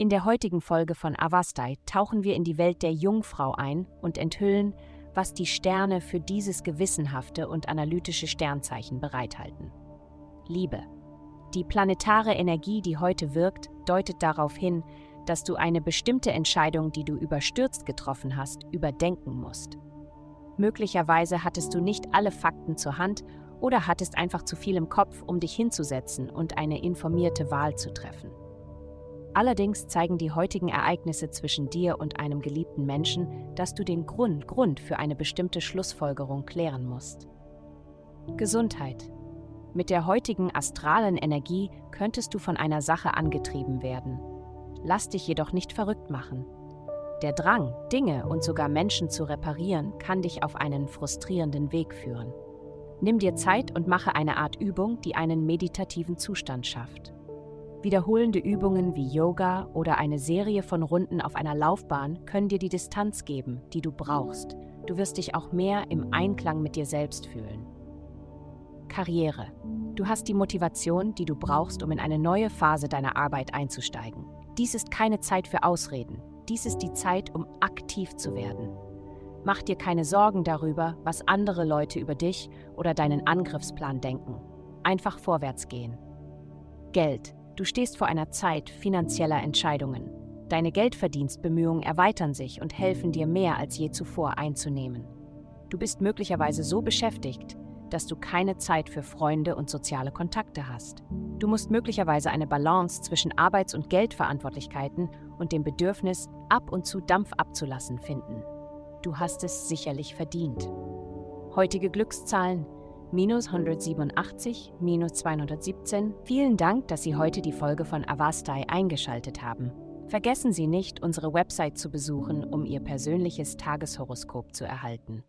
In der heutigen Folge von Avastai tauchen wir in die Welt der Jungfrau ein und enthüllen, was die Sterne für dieses gewissenhafte und analytische Sternzeichen bereithalten. Liebe. Die planetare Energie, die heute wirkt, deutet darauf hin, dass du eine bestimmte Entscheidung, die du überstürzt getroffen hast, überdenken musst. Möglicherweise hattest du nicht alle Fakten zur Hand oder hattest einfach zu viel im Kopf, um dich hinzusetzen und eine informierte Wahl zu treffen. Allerdings zeigen die heutigen Ereignisse zwischen dir und einem geliebten Menschen, dass du den Grund, Grund für eine bestimmte Schlussfolgerung klären musst. Gesundheit. Mit der heutigen astralen Energie könntest du von einer Sache angetrieben werden. Lass dich jedoch nicht verrückt machen. Der Drang, Dinge und sogar Menschen zu reparieren, kann dich auf einen frustrierenden Weg führen. Nimm dir Zeit und mache eine Art Übung, die einen meditativen Zustand schafft. Wiederholende Übungen wie Yoga oder eine Serie von Runden auf einer Laufbahn können dir die Distanz geben, die du brauchst. Du wirst dich auch mehr im Einklang mit dir selbst fühlen. Karriere. Du hast die Motivation, die du brauchst, um in eine neue Phase deiner Arbeit einzusteigen. Dies ist keine Zeit für Ausreden. Dies ist die Zeit, um aktiv zu werden. Mach dir keine Sorgen darüber, was andere Leute über dich oder deinen Angriffsplan denken. Einfach vorwärts gehen. Geld. Du stehst vor einer Zeit finanzieller Entscheidungen. Deine Geldverdienstbemühungen erweitern sich und helfen dir mehr als je zuvor einzunehmen. Du bist möglicherweise so beschäftigt, dass du keine Zeit für Freunde und soziale Kontakte hast. Du musst möglicherweise eine Balance zwischen Arbeits- und Geldverantwortlichkeiten und dem Bedürfnis, ab und zu Dampf abzulassen, finden. Du hast es sicherlich verdient. Heutige Glückszahlen minus 187, minus 217. Vielen Dank, dass Sie heute die Folge von Avastai eingeschaltet haben. Vergessen Sie nicht, unsere Website zu besuchen, um Ihr persönliches Tageshoroskop zu erhalten.